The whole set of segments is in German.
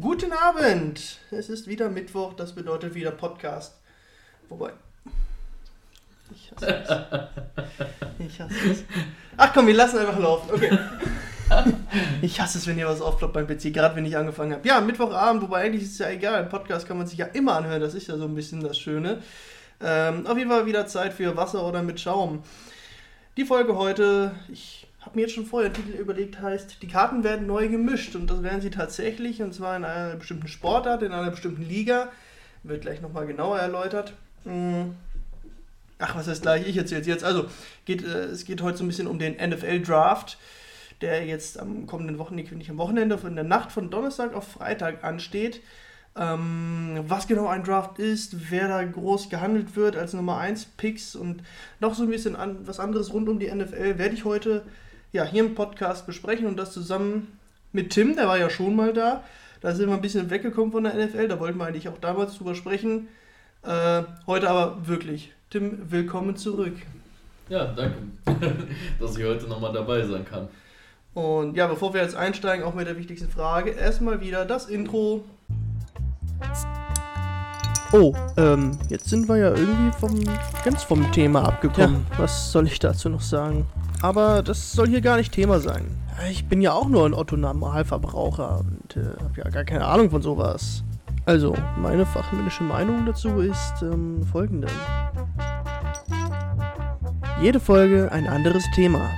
Guten Abend! Es ist wieder Mittwoch, das bedeutet wieder Podcast. Wobei. Ich hasse es. Ich hasse es. Ach komm, wir lassen einfach laufen. Okay. Ich hasse es, wenn ihr was aufploppt beim PC, gerade wenn ich angefangen habe. Ja, Mittwochabend, wobei eigentlich ist es ja egal. Ein Podcast kann man sich ja immer anhören, das ist ja so ein bisschen das Schöne. Ähm, auf jeden Fall wieder Zeit für Wasser oder mit Schaum. Die Folge heute, ich habe mir jetzt schon vorher den Titel überlegt, heißt, die Karten werden neu gemischt und das werden sie tatsächlich und zwar in einer bestimmten Sportart, in einer bestimmten Liga. Wird gleich nochmal genauer erläutert. Hm. Ach, was heißt gleich? Ich erzähle es jetzt. Also, geht, äh, es geht heute so ein bisschen um den NFL-Draft, der jetzt am kommenden Wochenende, nicht am Wochenende, in der Nacht von Donnerstag auf Freitag ansteht. Ähm, was genau ein Draft ist, wer da groß gehandelt wird als Nummer 1 Picks und noch so ein bisschen an, was anderes rund um die NFL werde ich heute ja, hier im Podcast besprechen und das zusammen mit Tim, der war ja schon mal da. Da sind wir ein bisschen weggekommen von der NFL, da wollten wir eigentlich auch damals drüber sprechen. Äh, heute aber wirklich. Tim, willkommen zurück. Ja, danke, dass ich heute nochmal dabei sein kann. Und ja, bevor wir jetzt einsteigen, auch mit der wichtigsten Frage, erstmal wieder das Intro. Oh, ähm, jetzt sind wir ja irgendwie vom, ganz vom Thema abgekommen. Ja. Was soll ich dazu noch sagen? Aber das soll hier gar nicht Thema sein. Ich bin ja auch nur ein Otto-Normalverbraucher und äh, habe ja gar keine Ahnung von sowas. Also, meine fachmännische Meinung dazu ist ähm, folgende. Jede Folge ein anderes Thema.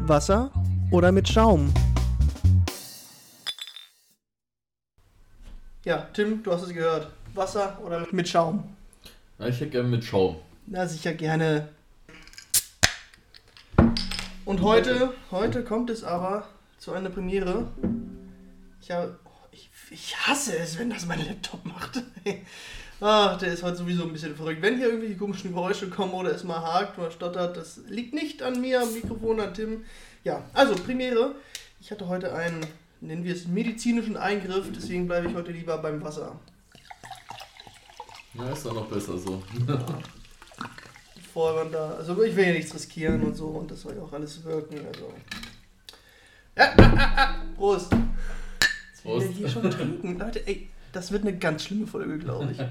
Wasser oder mit Schaum? Ja, Tim, du hast es gehört. Wasser oder mit Schaum? Ja, ich hätte gerne mit Schaum. Na, sicher gerne. Und heute, heute kommt es aber zu einer Premiere. Ich, habe, ich, ich hasse es, wenn das mein Laptop macht. Ach, der ist heute sowieso ein bisschen verrückt. Wenn hier irgendwelche komischen Geräusche kommen oder es mal hakt oder stottert, das liegt nicht an mir, am Mikrofon, an Tim. Ja, also Premiere. Ich hatte heute einen, nennen wir es, medizinischen Eingriff, deswegen bleibe ich heute lieber beim Wasser. Ja, ist doch noch besser so. bevor man da. Also ich will ja nichts riskieren und so und das soll ja auch alles wirken. Also. Ja, ah, ah, ah, Prost! Jetzt will ich hier schon trinken. Leute, ey, das wird eine ganz schlimme Folge, glaube ich.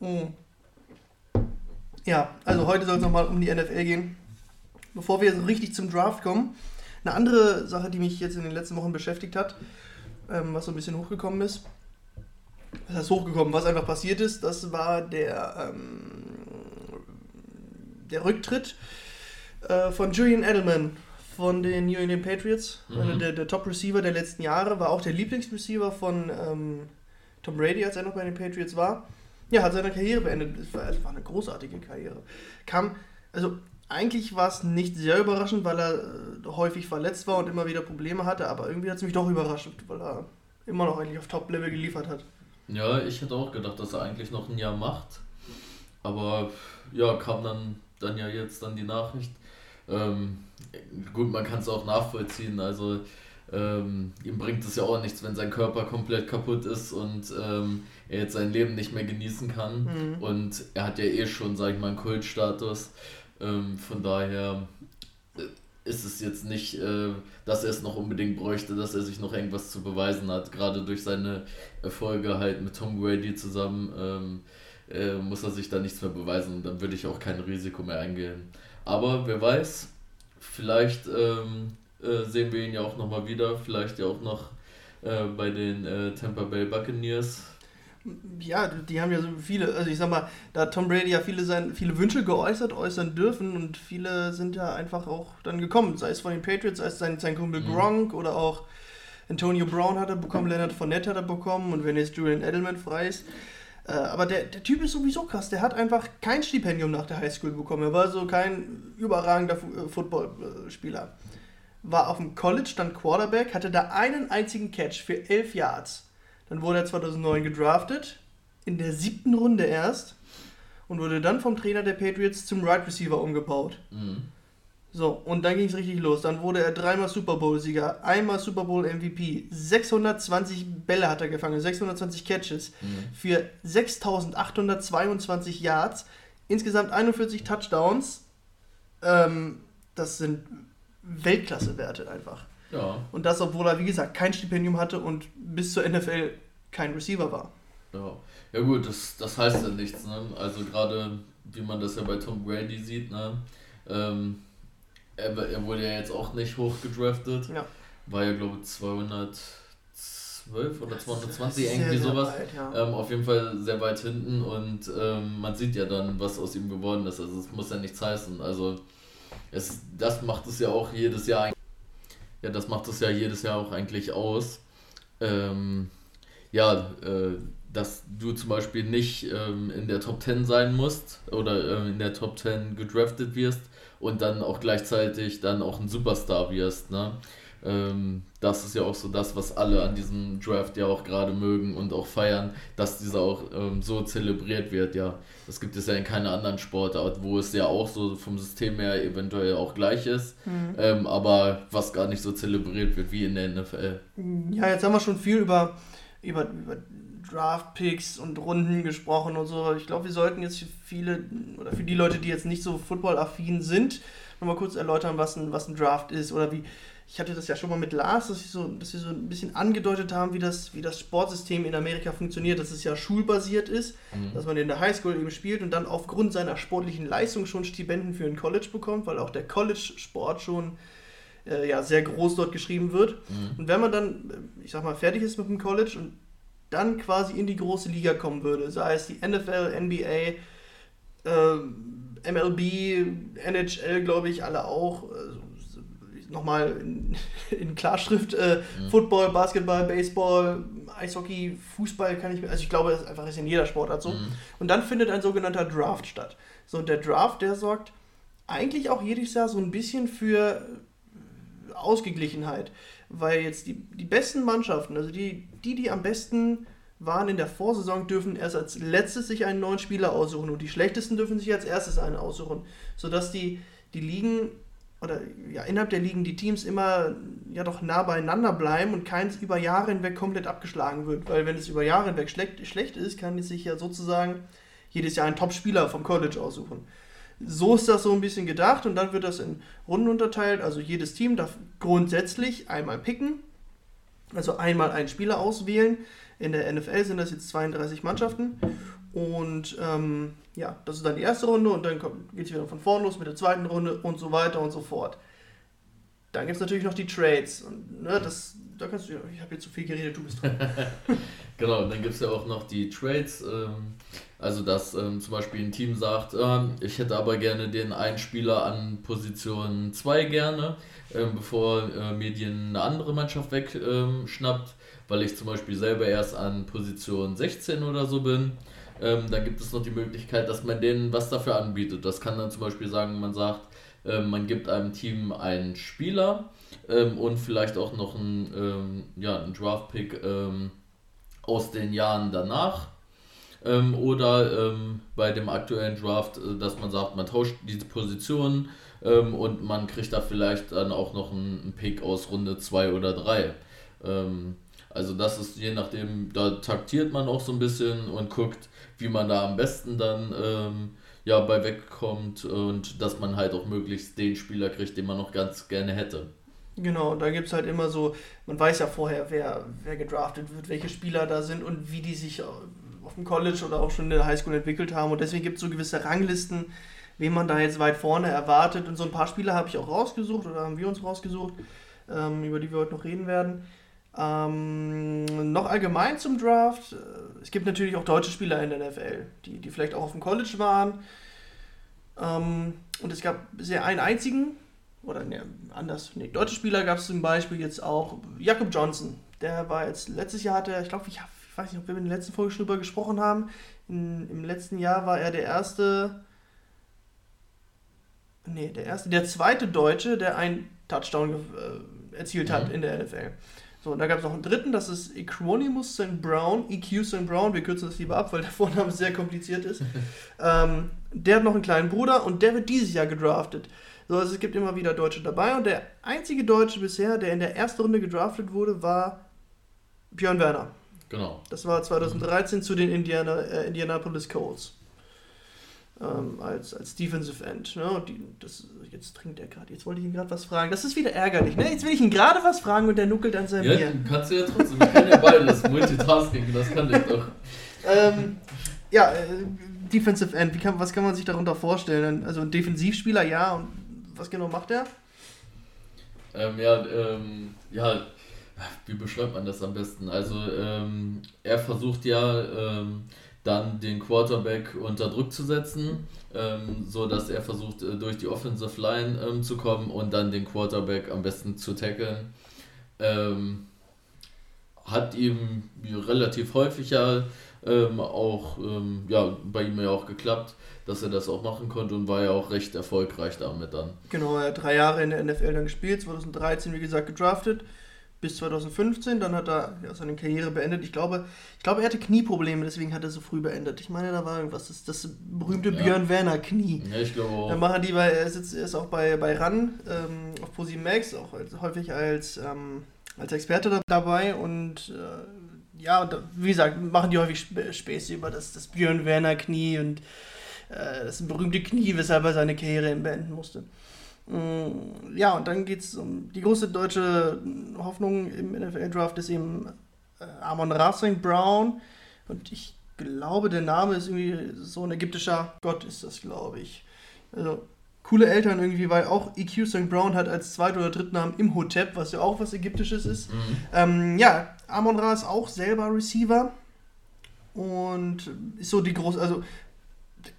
Hm. Ja, also heute soll es nochmal um die NFL gehen. Bevor wir so richtig zum Draft kommen, eine andere Sache, die mich jetzt in den letzten Wochen beschäftigt hat, ähm, was so ein bisschen hochgekommen ist. Was heißt hochgekommen? Was einfach passiert ist, das war der ähm, der Rücktritt äh, von Julian Edelman von den New England Patriots, mhm. der, der Top-Receiver der letzten Jahre, war auch der Lieblingsreceiver von ähm, Tom Brady, als er noch bei den Patriots war. Ja, hat seine Karriere beendet. Es war, war, eine großartige Karriere. Kam, also eigentlich war es nicht sehr überraschend, weil er äh, häufig verletzt war und immer wieder Probleme hatte, aber irgendwie hat es mich doch überrascht, weil er immer noch eigentlich auf Top-Level geliefert hat. Ja, ich hätte auch gedacht, dass er eigentlich noch ein Jahr macht. Aber ja, kam dann dann ja jetzt dann die Nachricht. Ähm, gut, man kann es auch nachvollziehen. Also ähm, ihm bringt es ja auch nichts, wenn sein Körper komplett kaputt ist und ähm, er jetzt sein Leben nicht mehr genießen kann. Mhm. Und er hat ja eh schon, sag ich mal, einen Kultstatus. Ähm, von daher äh, ist es jetzt nicht, äh, dass er es noch unbedingt bräuchte, dass er sich noch irgendwas zu beweisen hat. Gerade durch seine Erfolge halt mit Tom Brady zusammen ähm, äh, muss er sich da nichts mehr beweisen und dann würde ich auch kein Risiko mehr eingehen. Aber wer weiß, vielleicht ähm, äh, sehen wir ihn ja auch nochmal wieder, vielleicht ja auch noch äh, bei den äh, Tampa Bay Buccaneers. Ja, die haben ja so viele, also ich sag mal, da hat Tom Brady ja viele, sein, viele Wünsche geäußert, äußern dürfen und viele sind ja einfach auch dann gekommen, sei es von den Patriots, sei es sein, sein Kumpel mhm. Gronk oder auch Antonio Brown hat er bekommen, Leonard Fournette hat er bekommen und wenn jetzt Julian Edelman frei ist, äh, aber der, der Typ ist sowieso krass. Der hat einfach kein Stipendium nach der Highschool bekommen. Er war so kein überragender äh, Footballspieler. War auf dem College dann Quarterback, hatte da einen einzigen Catch für elf Yards. Dann wurde er 2009 gedraftet, in der siebten Runde erst, und wurde dann vom Trainer der Patriots zum Right Receiver umgebaut. Mhm. So, und dann ging es richtig los. Dann wurde er dreimal Super Bowl-Sieger, einmal Super Bowl-MVP, 620 Bälle hat er gefangen, 620 Catches mhm. für 6822 Yards, insgesamt 41 Touchdowns. Ähm, das sind Weltklasse-Werte einfach. Ja. Und das, obwohl er, wie gesagt, kein Stipendium hatte und bis zur NFL kein Receiver war. Ja, ja gut, das, das heißt ja nichts. Ne? Also gerade, wie man das ja bei Tom Brady sieht, ne? Ähm, er, er wurde ja jetzt auch nicht hoch gedraftet. Ja. War ja, glaube ich, 212 oder 220, Sehr, irgendwie sehr sowas. weit, ja. Ähm, auf jeden Fall sehr weit hinten und ähm, man sieht ja dann, was aus ihm geworden ist. Also es muss ja nichts heißen. Also es, das macht es ja auch jedes Jahr. Ja, das macht es ja jedes Jahr auch eigentlich aus. Ähm, ja, äh, dass du zum Beispiel nicht ähm, in der Top 10 sein musst oder ähm, in der Top 10 gedraftet wirst und dann auch gleichzeitig dann auch ein Superstar wirst. Ne? Ähm, das ist ja auch so das, was alle an diesem Draft ja auch gerade mögen und auch feiern, dass dieser auch ähm, so zelebriert wird. Ja, das gibt es ja in keiner anderen Sportart, wo es ja auch so vom System her eventuell auch gleich ist, Mhm. ähm, aber was gar nicht so zelebriert wird wie in der NFL. Ja, jetzt haben wir schon viel über, über, über Draft-Picks und Runden gesprochen und so. Ich glaube, wir sollten jetzt für viele, oder für die Leute, die jetzt nicht so football-affin sind, nochmal kurz erläutern, was ein, was ein Draft ist oder wie. Ich hatte das ja schon mal mit Lars, dass, ich so, dass wir so ein bisschen angedeutet haben, wie das, wie das Sportsystem in Amerika funktioniert, dass es ja schulbasiert ist, Mhm. dass man in der Highschool eben spielt und dann aufgrund seiner sportlichen Leistung schon Stipenden für ein College bekommt, weil auch der College-Sport schon äh, ja, sehr groß dort geschrieben wird. Mhm. Und wenn man dann, äh, ich sag mal, fertig ist mit dem College und dann quasi in die große Liga kommen würde, sei es die NFL, NBA, äh, MLB, NHL, glaube ich, alle auch, äh, nochmal in, in Klarschrift, äh, Mhm. Football, Basketball, Baseball, Eishockey, Fußball kann ich mir, also ich glaube, das ist einfach ist in jeder Sportart so. Mhm. Und dann findet ein sogenannter Draft statt. So, und der Draft, der sorgt eigentlich auch jedes Jahr so ein bisschen für Ausgeglichenheit. Weil jetzt die, die besten Mannschaften, also die, die, die am besten waren in der Vorsaison, dürfen erst als letztes sich einen neuen Spieler aussuchen und die schlechtesten dürfen sich als erstes einen aussuchen. Sodass die, die Ligen oder ja, innerhalb der Ligen die Teams immer ja doch nah beieinander bleiben und keins über Jahre hinweg komplett abgeschlagen wird. Weil wenn es über Jahre hinweg schlecht, schlecht ist, kann es sich ja sozusagen jedes Jahr einen Top-Spieler vom College aussuchen. So ist das so ein bisschen gedacht und dann wird das in Runden unterteilt. Also jedes Team darf grundsätzlich einmal picken, also einmal einen Spieler auswählen. In der NFL sind das jetzt 32 Mannschaften. Und ähm, ja, das ist dann die erste Runde und dann geht es wieder von vorn los mit der zweiten Runde und so weiter und so fort. Dann gibt es natürlich noch die Trades. Und ne, das, da kannst du, ich habe jetzt zu viel geredet, du bist dran. Genau, dann gibt es ja auch noch die Trades. Ähm, also, dass ähm, zum Beispiel ein Team sagt, ähm, ich hätte aber gerne den einen Spieler an Position 2 gerne, ähm, bevor äh, mir die eine andere Mannschaft wegschnappt, ähm, weil ich zum Beispiel selber erst an Position 16 oder so bin. Ähm, dann gibt es noch die Möglichkeit, dass man denen was dafür anbietet. Das kann dann zum Beispiel sagen, man sagt, ähm, man gibt einem Team einen Spieler ähm, und vielleicht auch noch einen, ähm, ja, einen Draft-Pick ähm, aus den Jahren danach. Oder bei dem aktuellen Draft, äh, dass man sagt, man tauscht diese Positionen und man kriegt da vielleicht dann auch noch einen, einen Pick aus Runde 2 oder 3. Ähm, also das ist je nachdem, da taktiert man auch so ein bisschen und guckt, wie man da am besten dann ähm, ja, bei wegkommt und dass man halt auch möglichst den Spieler kriegt, den man noch ganz gerne hätte. Genau, da gibt es halt immer so, man weiß ja vorher, wer, wer gedraftet wird, welche Spieler da sind und wie die sich auf dem College oder auch schon in der Highschool entwickelt haben. Und deswegen gibt es so gewisse Ranglisten, wen man da jetzt weit vorne erwartet. Und so ein paar Spieler habe ich auch rausgesucht oder haben wir uns rausgesucht, ähm, über die wir heute noch reden werden. Ähm, noch allgemein zum Draft. Es gibt natürlich auch deutsche Spieler in der NFL, die, die vielleicht auch auf dem College waren. Ähm, und es gab bisher einen einzigen, oder ne, anders, nee, deutsche Spieler gab es zum Beispiel jetzt auch Jakob Johnson. Der war jetzt, letztes Jahr hatte er, ich glaube, ich, ich weiß nicht, ob wir in der letzten Folge schon drüber gesprochen haben. In, Im letzten Jahr war er der erste, nee, der erste, der zweite Deutsche, der einen Touchdown äh, erzielt hat Mhm. in der NFL. So, und da gab es noch einen dritten, das ist Equanimus St. Brown, EQ St. Brown, wir kürzen das lieber ab, weil der Vorname sehr kompliziert ist. ähm, der hat noch einen kleinen Bruder und der wird dieses Jahr gedraftet. So, also es gibt immer wieder Deutsche dabei und der einzige Deutsche bisher, der in der ersten Runde gedraftet wurde, war Björn Werner. Genau. Das war 2013 zu den Indiana, äh, Indianapolis Colts. Ähm, als, als Defensive End. Ne? Die, das, jetzt trinkt er gerade. Jetzt wollte ich ihn gerade was fragen. Das ist wieder ärgerlich. Ne? Jetzt will ich ihn gerade was fragen und der nuckelt an seinem Ja, Bier. kannst du ja trotzdem. Ich kann ja beides. Multitasking, das kann ich doch. Ähm, ja, äh, Defensive End, wie kann, was kann man sich darunter vorstellen? Also ein Defensivspieler, ja, und was genau macht er? Ähm, ja, ähm, ja, wie beschreibt man das am besten? Also, ähm, er versucht ja ähm, dann den Quarterback unter Druck zu setzen, ähm, so dass er versucht, äh, durch die Offensive Line ähm, zu kommen und dann den Quarterback am besten zu tackeln. Ähm, hat ihm relativ häufig ja ähm, auch ähm, ja, bei ihm ja auch geklappt, dass er das auch machen konnte und war ja auch recht erfolgreich damit dann. Genau, er hat drei Jahre in der NFL dann gespielt, 2013 wie gesagt gedraftet, bis 2015, dann hat er ja, seine Karriere beendet. Ich glaube, ich glaube, er hatte Knieprobleme, deswegen hat er so früh beendet. Ich meine, da war irgendwas, das, das berühmte Ja. Björn Werner Knie. Ja, ich glaube auch. Dann machen die bei, er, sitzt, er ist auch bei, bei RAN ähm, auf ProSieben Max, auch als, häufig als, ähm, als Experte da, dabei und äh, ja, und wie gesagt, machen die häufig Sp- Späße über das, das Björn Werner Knie und äh, das berühmte Knie, weshalb er seine Karriere beenden musste. Mm, Ja, und dann geht es um die große deutsche Hoffnung im NFL-Draft ist eben äh, Amon Ra St. Brown und ich glaube, der Name ist irgendwie so ein ägyptischer Gott ist das, glaube ich. Also coole Eltern irgendwie, weil auch EQ St. Brown hat als Zweit- oder Drittnamen Imhotep, was ja auch was Ägyptisches ist. Mhm. Ähm, ja, Amon Ra ist auch selber Receiver und ist so die große, also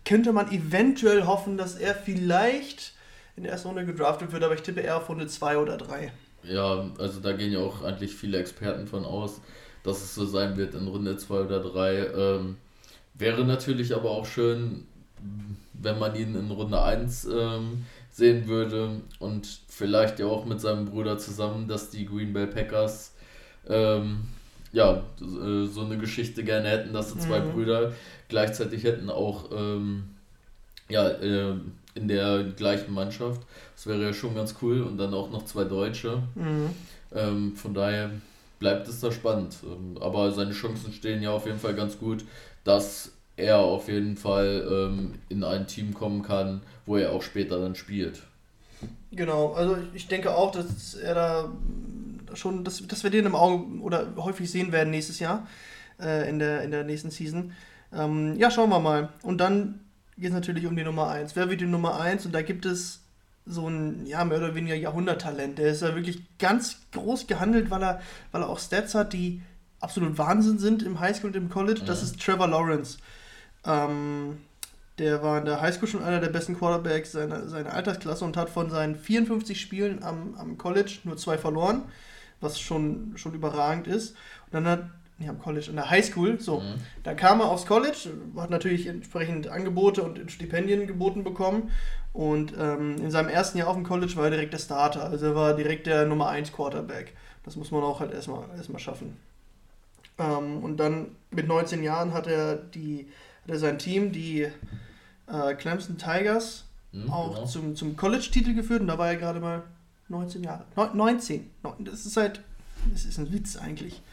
könnte man eventuell hoffen, dass er vielleicht in der ersten Runde gedraftet wird, aber ich tippe eher auf Runde 2 oder 3. Ja, also da gehen ja auch eigentlich viele Experten von aus, dass es so sein wird in Runde 2 oder 3. Ähm, wäre natürlich aber auch schön, wenn man ihn in Runde 1 ähm, sehen würde und vielleicht ja auch mit seinem Bruder zusammen, dass die Green Bay Packers ähm, ja, so so eine Geschichte gerne hätten, dass sie zwei Mhm. Brüder gleichzeitig hätten, auch ähm, ja, ähm, in der gleichen Mannschaft. Das wäre ja schon ganz cool und dann auch noch zwei Deutsche. Mhm. Ähm, von daher bleibt es da spannend. Ähm, aber seine Chancen stehen ja auf jeden Fall ganz gut, dass er auf jeden Fall ähm, in ein Team kommen kann, wo er auch später dann spielt. Genau, also ich- denke auch, dass er da schon, dass, dass wir den im Auge oder häufig sehen werden nächstes Jahr äh, in, der, in der nächsten Season. Ähm, ja, schauen wir mal. Und dann geht es natürlich um die Nummer 1. Wer wird die Nummer 1? Und da gibt es so ein, ja, mehr oder weniger Jahrhunderttalent. Der ist ja wirklich ganz groß gehandelt, weil er, weil er auch Stats hat, die absolut Wahnsinn sind im Highschool und im College. Das Mhm. ist Trevor Lawrence. Ähm, der war in der Highschool schon einer der besten Quarterbacks seiner, seiner Altersklasse und hat von seinen 54 Spielen am, am College nur zwei verloren, was schon, schon überragend ist. Und dann hat, nee, am College, in der Highschool, so, Mhm. dann kam er aufs College, hat natürlich entsprechend Angebote und Stipendien geboten bekommen. Und ähm, in seinem ersten Jahr auf dem College war er direkt der Starter. Also er war direkt der Nummer 1 Quarterback. Das muss man auch halt erstmal, erstmal schaffen. Ähm, und dann mit 19 Jahren hat er, die, hat er sein Team, die äh, Clemson Tigers, Mhm, auch genau. zum, zum College-Titel geführt. Und da war er gerade mal 19 Jahre. Neun- 19. Neun- Das ist halt, das ist ein Witz eigentlich.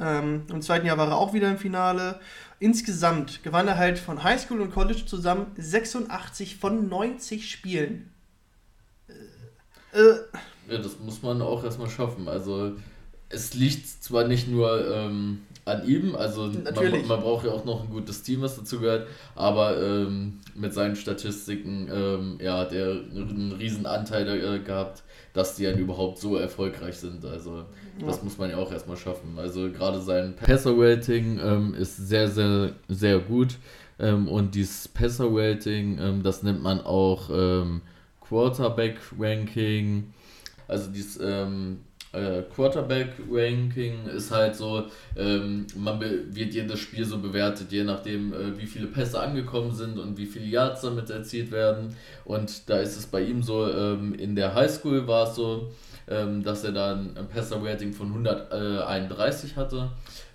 Ähm, Im zweiten Jahr war er auch wieder im Finale. Insgesamt gewann er halt von Highschool und College zusammen 86 von 90 Spielen. Äh, äh, Ja, das muss man auch erstmal schaffen. Also es liegt zwar nicht nur ähm, an ihm, also man, man braucht ja auch noch ein gutes Team, was dazu gehört, aber ähm, mit seinen Statistiken ähm, ja, hat er einen riesen Anteil äh, gehabt, dass die dann überhaupt so erfolgreich sind. Also das Ja. muss man ja auch erstmal schaffen. Also gerade sein Passer-Rating ähm, ist sehr, sehr, sehr gut. Ähm, und dieses Passer-Rating, ähm, das nennt man auch ähm, Quarterback-Ranking. Also dieses äh, Quarterback-Ranking ist halt so, ähm, man wird jedes Spiel so bewertet, je nachdem, äh, wie viele Pässe angekommen sind und wie viele Yards damit erzielt werden. Und da ist es bei ihm so, ähm, in der Highschool war es so, ähm, dass er dann ein Passer-Rating von 131 hatte.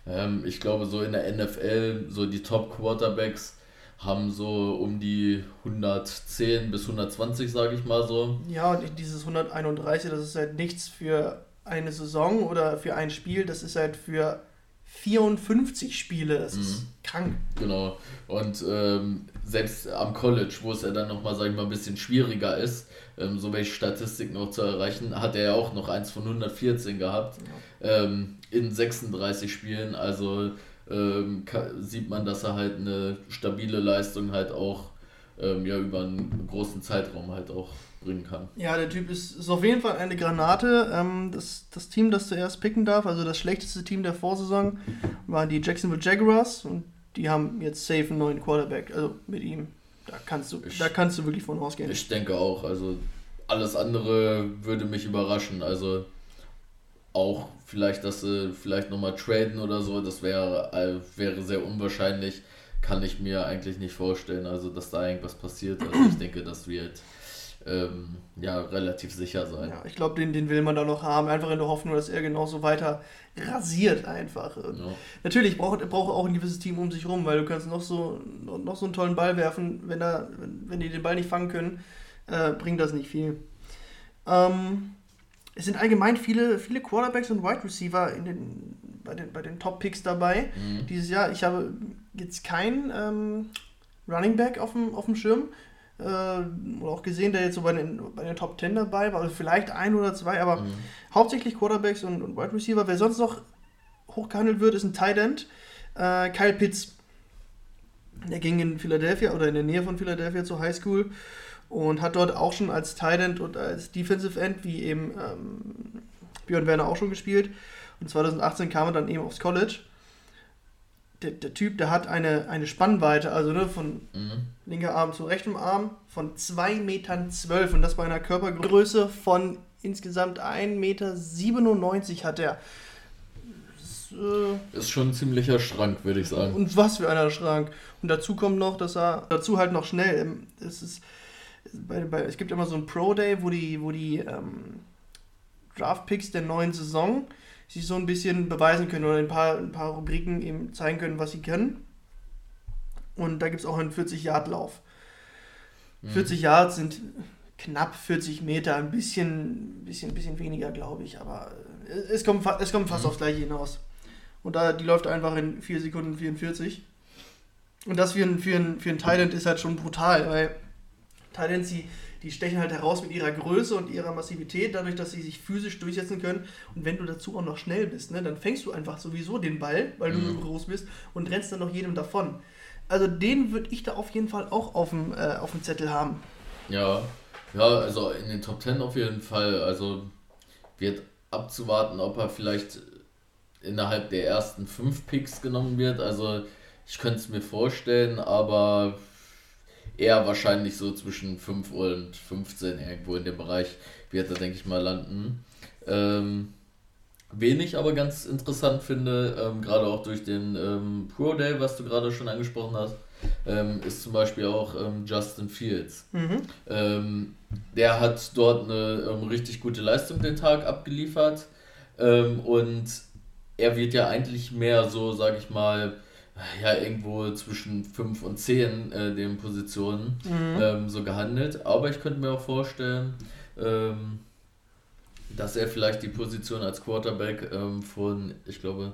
Ähm, ich glaube, so in der NFL, so die Top-Quarterbacks haben so um die 110 bis 120, sage ich mal so. Ja, und dieses 131, das ist halt nichts für eine Saison oder für ein Spiel, das ist halt für 54 Spiele. Das mhm. ist krank. Genau. Und ähm, selbst am College, wo es ja dann nochmal, sag ich mal, ein bisschen schwieriger ist, ähm, so welche Statistiken auch zu erreichen, hat er ja auch noch eins von 114 gehabt ja. ähm, in 36 Spielen. Also ähm, sieht man, dass er halt eine stabile Leistung halt auch ähm, ja, über einen großen Zeitraum halt auch bringen kann. Ja, der Typ ist, ist auf jeden Fall eine Granate. Ähm, das, das Team, das zuerst picken darf, also das schlechteste Team der Vorsaison, waren die Jacksonville Jaguars und die haben jetzt safe einen neuen Quarterback, also mit ihm. Da kannst du, ich, da kannst du wirklich von ausgehen. Ich denke auch, also alles andere würde mich überraschen. Also auch vielleicht, dass sie vielleicht nochmal traden oder so, das wäre, äh, wäre sehr unwahrscheinlich. Kann ich mir eigentlich nicht vorstellen, also dass da irgendwas passiert. Also ich denke, das wird ähm, ja relativ sicher sein. Ja, ich glaube, den, den will man da noch haben, einfach in der Hoffnung, dass er genauso weiter rasiert einfach. Ja. Natürlich braucht braucht auch ein gewisses Team um sich rum, weil du kannst noch so noch so einen tollen Ball werfen, wenn da wenn, wenn die den Ball nicht fangen können, äh, bringt das nicht viel. Ähm, es sind allgemein viele, viele Quarterbacks und Wide Receiver in den, bei den, bei den Top-Picks dabei. Mhm. Dieses Jahr, ich habe jetzt keinen ähm, Running Back auf dem, auf dem Schirm. Äh, oder auch gesehen, der jetzt so bei den, bei den Top 10 dabei war. Also vielleicht ein oder zwei, aber mhm. hauptsächlich Quarterbacks und, und Wide Receiver. Wer sonst noch hochgehandelt wird, ist ein Tight End. Äh, Kyle Pitts. Der ging in Philadelphia oder in der Nähe von Philadelphia zur High School und hat dort auch schon als Tight End und als Defensive End, wie eben ähm, Björn Werner auch schon gespielt. Und 2018 kam er dann eben aufs College. Der, der Typ, der hat eine, eine Spannweite, also ne, von mhm. linker Arm zu rechtem Arm, von 2,12 Metern und das bei einer Körpergröße von insgesamt 1,97 Meter hat er. Das, äh, ist schon ein ziemlicher Schrank, würde ich sagen. Und was für einer Schrank. Und dazu kommt noch, dass er dazu halt noch schnell, ähm, es ist bei, bei, es gibt immer so ein Pro Day, wo die, wo die ähm, Draft Picks der neuen Saison sich so ein bisschen beweisen können oder ein paar, ein paar Rubriken eben zeigen können, was sie können. Und da gibt es auch einen 40-Yard-Lauf. Mhm. 40 Yards sind knapp 40 Meter, ein bisschen, bisschen, bisschen weniger, glaube ich, aber es kommt, es kommt fast mhm. aufs gleiche hinaus. Und da, die läuft einfach in 4 Sekunden 44. Und das für ein, für ein, für ein Thailand ist halt schon brutal, weil Titans, die, die stechen halt heraus mit ihrer Größe und ihrer Massivität, dadurch, dass sie sich physisch durchsetzen können. Und wenn du dazu auch noch schnell bist, ne, dann fängst du einfach sowieso den Ball, weil mhm. du so groß bist, und rennst dann noch jedem davon. Also den würde ich da auf jeden Fall auch auf dem, äh, auf dem Zettel haben. Ja, ja, also in den Top Ten auf jeden Fall. Also wird abzuwarten, ob er vielleicht innerhalb der ersten fünf Picks genommen wird. Also ich könnte es mir vorstellen, aber eher wahrscheinlich so zwischen 5 und 15 irgendwo in dem Bereich wird er, denke ich mal, landen. Ähm, wen ich aber ganz interessant finde, ähm, gerade auch durch den ähm, Pro Day, was du gerade schon angesprochen hast, ähm, ist zum Beispiel auch ähm, Justin Fields. Mhm. Ähm, der hat dort eine ähm, richtig gute Leistung den Tag abgeliefert und er wird ja eigentlich mehr so, sag ich mal, ja irgendwo zwischen 5 und 10 äh, den Positionen mhm. ähm, so gehandelt. Aber ich könnte mir auch vorstellen, ähm, dass er vielleicht die Position als Quarterback ähm, von, ich glaube,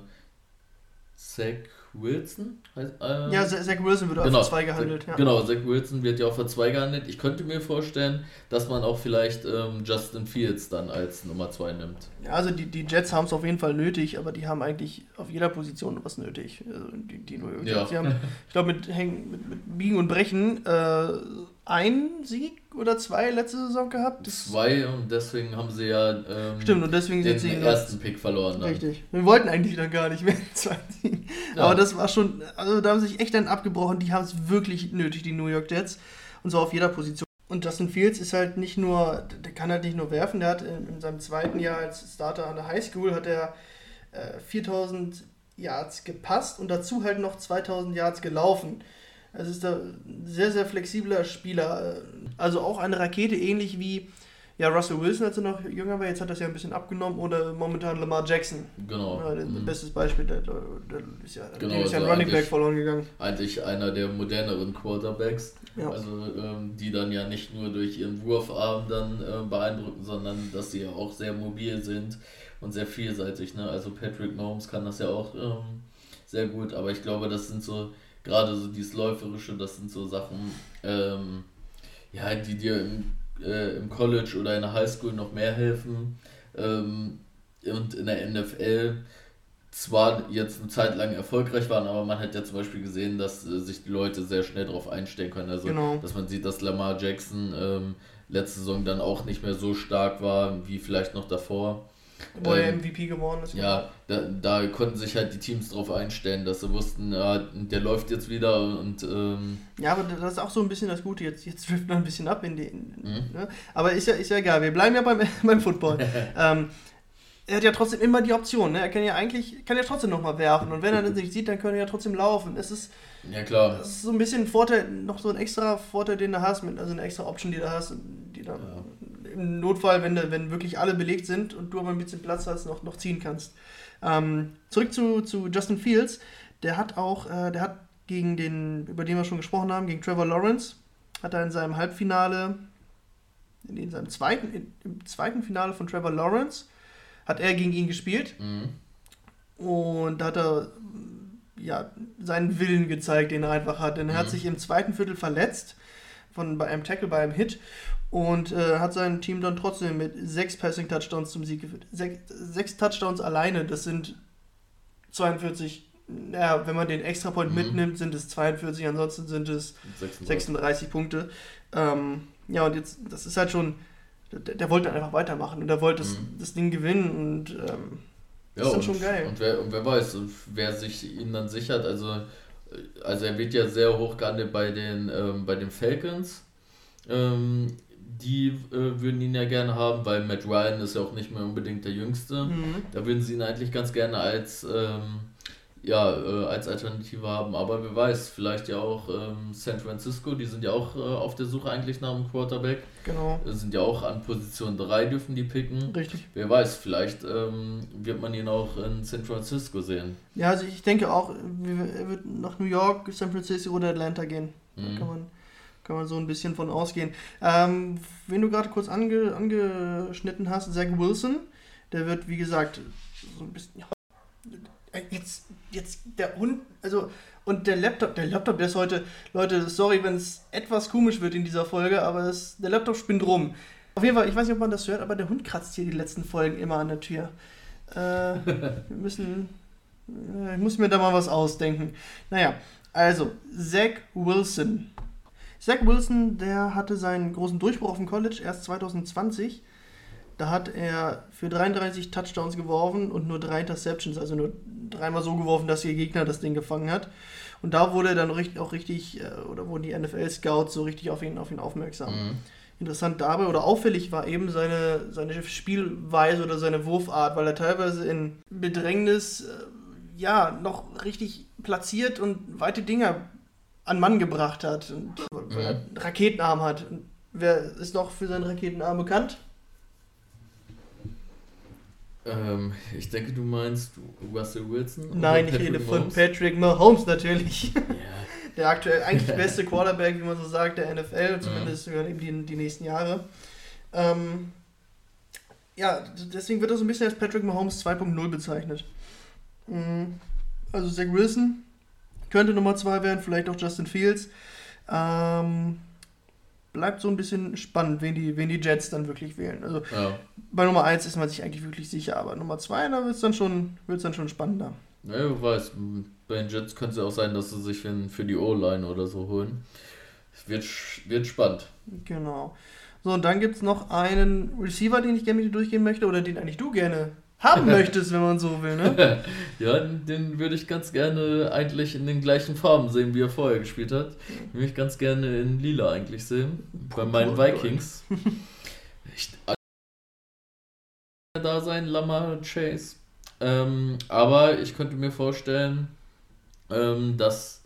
Zach Wilson? Heißt, äh, ja, Zach Wilson wird genau, auf 2 gehandelt. Ja. Genau, Zach Wilson wird ja auf 2 gehandelt. Ich könnte mir vorstellen, dass man auch vielleicht ähm, Justin Fields dann als Nummer 2 nimmt. Ja, also die, die Jets haben es auf jeden Fall nötig, aber die haben eigentlich auf jeder Position was nötig. Also die, die, ja. die haben, ich glaube, mit, mit, mit Biegen und Brechen äh, einen Sieg oder zwei letzte Saison gehabt. Zwei und deswegen haben sie ja ähm, Stimmt, und deswegen den, den ersten Pick verloren. Dann. Richtig. Wir wollten eigentlich dann gar nicht mehr zwei Siegen. Ja. Aber das war schon, also da haben sich echt dann abgebrochen. Die haben es wirklich nötig, die New York Jets. Und so auf jeder Position. Und Justin Fields ist halt nicht nur, der kann halt nicht nur werfen, der hat in, seinem zweiten Jahr als Starter an der High School hat er äh, 4000 Yards gepasst und dazu halt noch 2000 Yards gelaufen. Es ist ein sehr, sehr flexibler Spieler. Also auch eine Rakete, ähnlich wie ja, Russell Wilson, als er noch jünger war, jetzt hat das ja ein bisschen abgenommen, oder momentan Lamar Jackson. Genau. Ja, mhm. Bestes Beispiel, der, der ist ja, genau, dem ist ja ein also Running Back verloren gegangen. Eigentlich einer der moderneren Quarterbacks, ja. also ähm, die dann ja nicht nur durch ihren Wurfarm dann äh, beeindrucken, sondern dass sie ja auch sehr mobil sind und sehr vielseitig. Ne? Also Patrick Mahomes kann das ja auch ähm, sehr gut, aber ich glaube, das sind so, gerade so dieses Läuferische, das sind so Sachen, ähm, ja, die dir im, äh, im College oder in der Highschool noch mehr helfen. Ähm, und in der NFL zwar jetzt eine Zeit lang erfolgreich waren, aber man hat ja zum Beispiel gesehen, dass äh, sich die Leute sehr schnell darauf einstellen können. Also, genau. dass man sieht, dass Lamar Jackson ähm, letzte Saison dann auch nicht mehr so stark war wie vielleicht noch davor. Wo ähm, er MVP geworden ist. Ja, da, da konnten sich halt die Teams darauf einstellen, dass sie wussten, ja, der läuft jetzt wieder und. Ähm ja, aber das ist auch so ein bisschen das Gute. Jetzt, jetzt trifft man ein bisschen ab in die. mhm. ne? Aber ist ja, ist ja egal, wir bleiben ja beim, beim Football. ähm, er hat ja trotzdem immer die Option, ne? Er kann ja eigentlich, kann ja trotzdem nochmal werfen. Und wenn er das nicht sieht, dann kann er ja trotzdem laufen. Es ist. Ja, klar. Das ist so ein bisschen ein Vorteil, noch so ein extra Vorteil, den du hast, mit, also eine extra Option, die du hast, die dann ja. Im Notfall, wenn, wenn wirklich alle belegt sind und du aber ein bisschen Platz hast, noch, noch ziehen kannst. Ähm, zurück zu, zu Justin Fields. Der hat auch, äh, der hat gegen den, über den wir schon gesprochen haben, gegen Trevor Lawrence, hat er in seinem Halbfinale, in seinem zweiten, in, im zweiten Finale von Trevor Lawrence, hat er gegen ihn gespielt. Mhm. Und da hat er ja, seinen Willen gezeigt, den er einfach hat. Denn er mhm. hat sich im zweiten Viertel verletzt von, bei einem Tackle, bei einem Hit und äh, hat sein Team dann trotzdem mit sechs Passing-Touchdowns zum Sieg geführt. Sech, sechs Touchdowns alleine, das sind 42, ja, wenn man den Extrapoint mhm. mitnimmt, sind es 42, ansonsten sind es 36, 36 Punkte. Ähm, ja, und jetzt, das ist halt schon der, der, wollte einfach weitermachen und er wollte das, mhm. das Ding gewinnen und ähm, das ja, ist dann schon geil. Und wer, und wer weiß, wer sich ihn dann sichert, also, also er wird ja sehr hoch gehandelt bei den, ähm, bei den Falcons. Ähm, die äh, würden ihn ja gerne haben, weil Matt Ryan ist ja auch nicht mehr unbedingt der Jüngste. Mhm. Da würden sie ihn eigentlich ganz gerne als ähm, ja, äh, als Alternative haben. Aber wer weiß, vielleicht ja auch ähm, San Francisco, die sind ja auch äh, auf der Suche eigentlich nach einem Quarterback. Genau. Sind ja auch an Position 3, dürfen die picken. Richtig. Wer weiß, vielleicht ähm, wird man ihn auch in San Francisco sehen. Ja, also ich denke auch, er wird nach New York, San Francisco oder Atlanta gehen. Mhm. Da kann man, kann man so ein bisschen von ausgehen. Ähm, wenn du gerade kurz ange, angeschnitten hast, Zach Wilson, der wird, wie gesagt, so ein bisschen. Äh, jetzt, jetzt der Hund, also, und der Laptop, der Laptop, der ist heute, Leute, sorry, wenn es etwas komisch wird in dieser Folge, aber das, der Laptop spinnt rum. Auf jeden Fall, ich weiß nicht, ob man das hört, aber der Hund kratzt hier die letzten Folgen immer an der Tür. Äh, wir müssen, äh, ich muss mir da mal was ausdenken. Naja, also, Zach Wilson. Zach Wilson, der hatte seinen großen Durchbruch auf dem College erst 2020 da hat er für 33 Touchdowns geworfen und nur drei Interceptions, also nur dreimal so geworfen, dass ihr Gegner das Ding gefangen hat. Und da wurde er dann auch richtig, äh, oder wurden die NFL-Scouts so richtig auf ihn, auf ihn aufmerksam. Mhm. Interessant dabei oder auffällig war eben seine, seine Spielweise oder seine Wurfart, weil er teilweise in Bedrängnis äh, ja noch richtig platziert und weite Dinger an Mann gebracht hat. Und, mhm. Raketenarm hat. Und wer ist noch für seinen Raketenarm bekannt? Ähm, ich denke, du meinst Russell Wilson? Nein, ich rede von Patrick Mahomes natürlich. Ja. Der aktuell eigentlich beste Quarterback, wie man so sagt, der NFL, zumindest ja. eben die, die nächsten Jahre. Ähm, ja, deswegen wird er so ein bisschen als Patrick Mahomes 2.0 bezeichnet. Mhm. Also Zach Wilson könnte Nummer 2 werden, vielleicht auch Justin Fields. Ähm, bleibt so ein bisschen spannend, wen die, wen die Jets dann wirklich wählen. Also ja. bei Nummer 1 ist man sich eigentlich wirklich sicher, aber Nummer 2, da wird es dann, schon, dann schon spannender. Ja, wer weiß, bei den Jets könnte es ja auch sein, dass sie sich für, für die O-Line oder so holen. Es wird, wird spannend. Genau. So, und dann gibt es noch einen Receiver, den ich gerne mit dir durchgehen möchte, oder den eigentlich du gerne haben möchtest, wenn man so will, ne? ja, den würde ich ganz gerne eigentlich in den gleichen Farben sehen, wie er vorher gespielt hat. Ich würde ich ganz gerne in lila eigentlich sehen. Bei meinen Vikings. ich, da sein, Lamar Chase. Ähm, aber ich könnte mir vorstellen, ähm, dass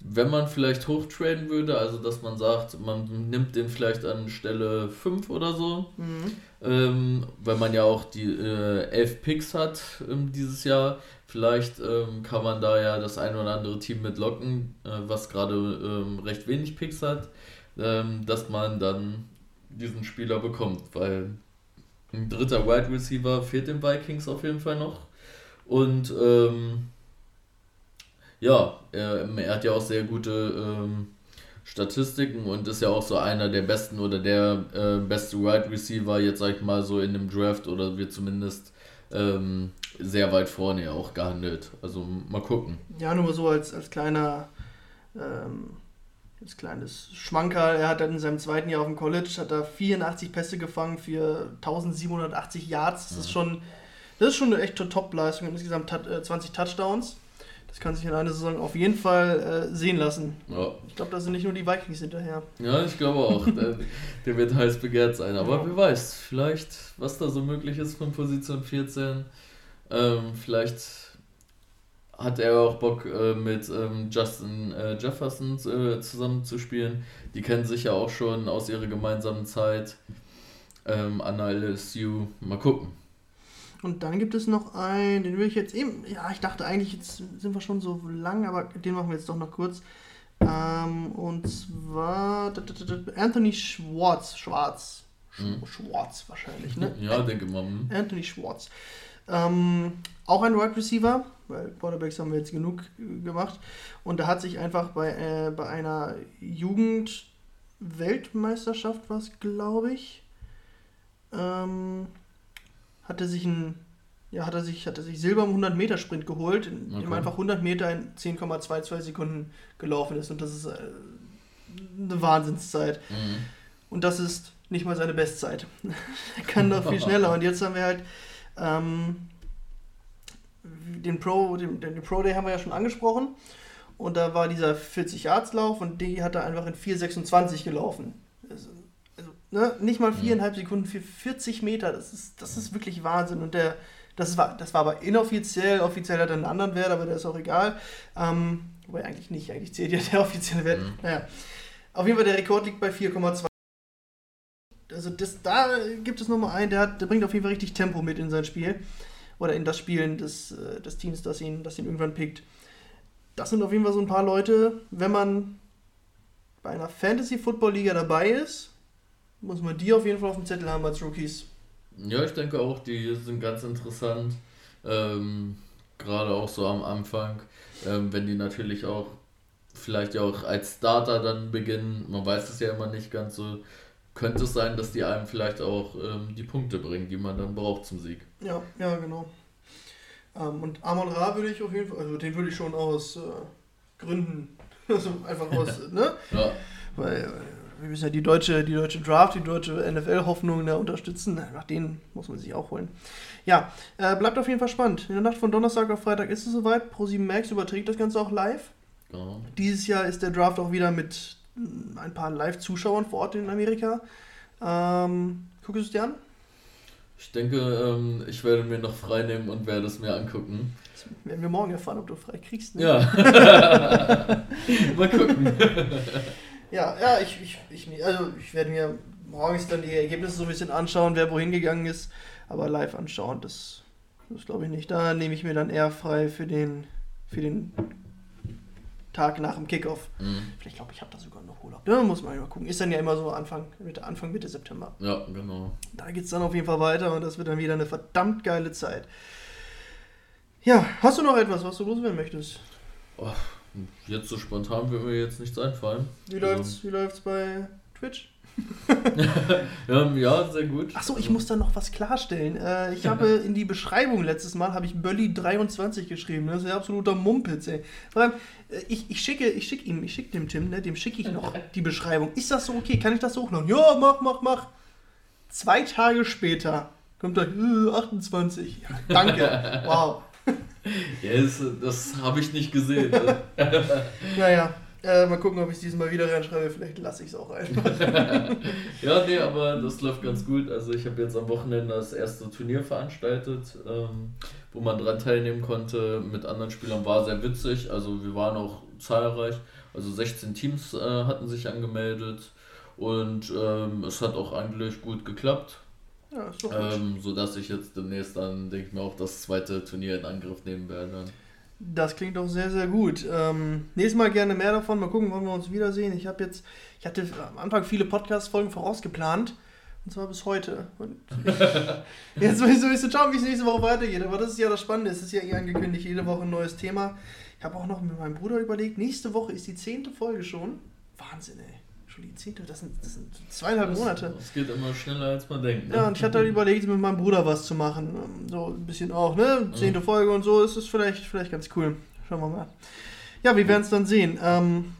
wenn man vielleicht hochtraden würde, also dass man sagt, man nimmt den vielleicht an Stelle 5 oder so, mhm. ähm, weil man ja auch die äh, 11 Picks hat ähm, dieses Jahr, vielleicht ähm, kann man da ja das ein oder andere Team mitlocken, äh, was gerade ähm, recht wenig Picks hat, ähm, dass man dann diesen Spieler bekommt, weil ein dritter Wide Receiver fehlt den Vikings auf jeden Fall noch und ähm, ja, er, er hat ja auch sehr gute ähm, Statistiken und ist ja auch so einer der besten oder der äh, beste Wide right Receiver jetzt, sag ich mal, so in dem Draft oder wird zumindest ähm, sehr weit vorne auch gehandelt. Also mal gucken. Ja, nur so als, als kleiner ähm, als kleines Schmankerl. Er hat dann in seinem zweiten Jahr auf dem College hat er 84 Pässe gefangen für 1780 Yards. Das ist schon das ist schon eine echte Top-Leistung. Insgesamt 20 äh, Touchdowns. Das kann sich in einer Saison auf jeden Fall äh, sehen lassen. Ja. Ich glaube, da sind nicht nur die Vikings hinterher. Ja, ich glaube auch. der, der, wird heiß begehrt sein. Aber ja. wer weiß, vielleicht, was da so möglich ist von Position 14. Ähm, vielleicht hat er auch Bock äh, mit ähm, Justin äh, Jefferson äh, zusammen zu spielen. Die kennen sich ja auch schon aus ihrer gemeinsamen Zeit ähm, an LSU. Mal gucken. Und dann gibt es noch einen, den will ich jetzt eben, ja, ich dachte eigentlich, jetzt sind wir schon so lang, aber den machen wir jetzt doch noch kurz. Ähm, und zwar Anthony Schwartz, Schwarz, hm. Schwarz wahrscheinlich, ne? Ja, denke mal. Hm. Anthony Schwartz. Ähm, auch ein Wide Receiver, weil Quarterbacks haben wir jetzt genug gemacht. Und da hat sich einfach bei, äh, bei einer Jugend-Weltmeisterschaft, was glaube ich, ähm, hat er sich ein ja, hat er sich, hat er sich Silber im 100-Meter-Sprint geholt, in okay. dem einfach 100 Meter in 10,22 Sekunden gelaufen ist. Und das ist äh, eine Wahnsinnszeit. Mhm. Und das ist nicht mal seine Bestzeit. er kann noch viel schneller. Und jetzt haben wir halt ähm, den Pro, den, den Pro Day haben wir ja schon angesprochen. Und da war dieser 40-Yards-Lauf und die hat er einfach in 4,26 gelaufen. Also, ne? Nicht mal mhm. viereinhalb Sekunden für 40 Meter. Das ist, das ist wirklich Wahnsinn. Und der, das war, das war aber inoffiziell. Offiziell hat er einen anderen Wert, aber der ist auch egal. Ähm, wobei eigentlich nicht. Eigentlich zählt ja der offizielle Wert. Mhm. Naja. Auf jeden Fall, der Rekord liegt bei 4,2. Also das, da gibt es nochmal einen, der, hat, der bringt auf jeden Fall richtig Tempo mit in sein Spiel oder in das Spielen des, äh, des Teams, das ihn, das ihn irgendwann pickt. Das sind auf jeden Fall so ein paar Leute, wenn man bei einer Fantasy-Football-Liga dabei ist, muss man die auf jeden Fall auf dem Zettel haben als Rookies. Ja, ich denke auch, die sind ganz interessant. Ähm, Gerade auch so am Anfang, ähm, wenn die natürlich auch vielleicht ja auch als Starter dann beginnen. Man weiß es ja immer nicht ganz so könnte es sein, dass die einem vielleicht auch ähm, die Punkte bringen, die man dann braucht zum Sieg. Ja, ja, genau. Ähm, und Amon Ra würde ich auf jeden Fall, also den würde ich schon aus äh, Gründen, also einfach aus, ne? Ja. Weil, wir müssen ja die deutsche, die deutsche Draft, die deutsche NFL-Hoffnung da unterstützen. Nach denen muss man sich auch holen. Ja, äh, bleibt auf jeden Fall spannend. In der Nacht von Donnerstag auf Freitag ist es soweit. Pro7 Max überträgt das Ganze auch live. Genau. Dieses Jahr ist der Draft auch wieder mit ein paar Live-Zuschauern vor Ort in Amerika. Ähm, guckst du es dir an? Ich denke, ähm, ich werde mir noch frei nehmen und werde es mir angucken. Das werden wir morgen erfahren, ob du frei kriegst. Ne? Ja. Mal gucken. ja, ja, ich, ich, ich, also ich werde mir morgens dann die Ergebnisse so ein bisschen anschauen, wer wohin gegangen ist. Aber live anschauen, das, das glaube ich nicht. Da nehme ich mir dann eher frei für den, für den Tag nach dem Kickoff. Mhm. Vielleicht glaube ich, habe da sogar noch Urlaub. Da muss man mal gucken. Ist dann ja immer so Anfang, Mitte, Anfang Mitte September. Ja, genau. Da geht es dann auf jeden Fall weiter und das wird dann wieder eine verdammt geile Zeit. Ja, hast du noch etwas, was du loswerden möchtest? Oh, jetzt so spontan wird mir jetzt nichts einfallen. Wie also. läuft's, wie läuft's bei Twitch? ja, ja, sehr gut. Achso, ich muss da noch was klarstellen. Äh, ich habe in die Beschreibung letztes Mal habe ich Bölli23 geschrieben. Das ist ja absoluter Mumpitz, ey. Vor allem, äh, ich, ich schicke, ich schicke ihm, ich schicke dem Tim, ne, dem schicke ich noch die Beschreibung. Ist das so okay? Kann ich das hochladen? Ja, mach, mach, mach. Zwei Tage später kommt äh, 28. Ja, danke. wow. Ja, das, habe ich nicht gesehen. naja. Äh, mal gucken, ob ich diesmal wieder reinschreibe. Vielleicht lasse ich es auch einfach. ja, nee, aber das läuft ganz gut. Also ich habe jetzt am Wochenende das erste Turnier veranstaltet, ähm, wo man dran teilnehmen konnte mit anderen Spielern. War sehr witzig. Also wir waren auch zahlreich. Also 16 Teams äh, hatten sich angemeldet. Und ähm, es hat auch eigentlich gut geklappt. Ja, ist doch gut. Ähm, sodass ich jetzt demnächst dann, denke ich mir, auch das zweite Turnier in Angriff nehmen werde. Das klingt doch sehr, sehr gut. Ähm, nächstes Mal gerne mehr davon. Mal gucken, wann wir uns wiedersehen. Ich habe jetzt, ich hatte am Anfang viele Podcast-Folgen vorausgeplant Und zwar bis heute. Und jetzt will ich sowieso schauen, wie es nächste Woche weitergeht. Aber das ist ja das Spannende. Es ist ja eh angekündigt, jede Woche ein neues Thema. Ich habe auch noch mit meinem Bruder überlegt, nächste Woche ist die zehnte Folge schon. Wahnsinn, ey. Zehnte, das sind, das sind zweieinhalb Das- Monate. Das geht immer schneller, als man denkt. ne? Ja, und ich hatte halt überlegt, mit meinem Bruder was zu machen. Ähm, So ein bisschen auch, ne? Zehnte Folge und so. Es ist vielleicht, vielleicht ganz cool. Schauen wir mal. Ja, wir werden es dann sehen. Ähm,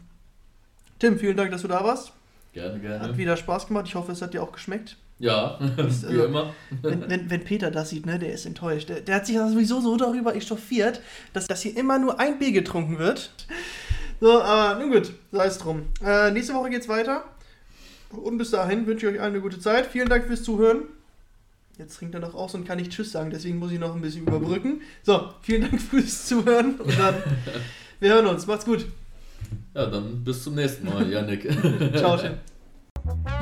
Tim, vielen Dank, dass du da warst. Gerne, Hat gerne. wieder Spaß gemacht. Ich hoffe, es hat dir auch geschmeckt. Ja, wie also- immer. Wenn, wenn, wenn Peter das sieht, ne, der ist enttäuscht. Der, der hat sich sowieso so darüber echauffiert, dass, dass hier immer nur ein Bier getrunken wird. So, aber nun gut, sei es drum. Äh, nächste Woche geht's weiter. Und bis dahin wünsche ich euch allen eine gute Zeit. Vielen Dank fürs Zuhören. Jetzt trinkt er noch aus und kann nicht Tschüss sagen, deswegen muss ich noch ein bisschen überbrücken. So, vielen Dank fürs Zuhören und dann, wir hören uns. Macht's gut. Ja, dann bis zum nächsten Mal, Janik. Ciao, Tim.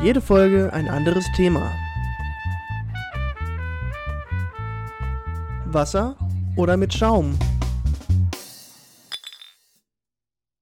Jede Folge ein anderes Thema. Wasser oder mit Schaum?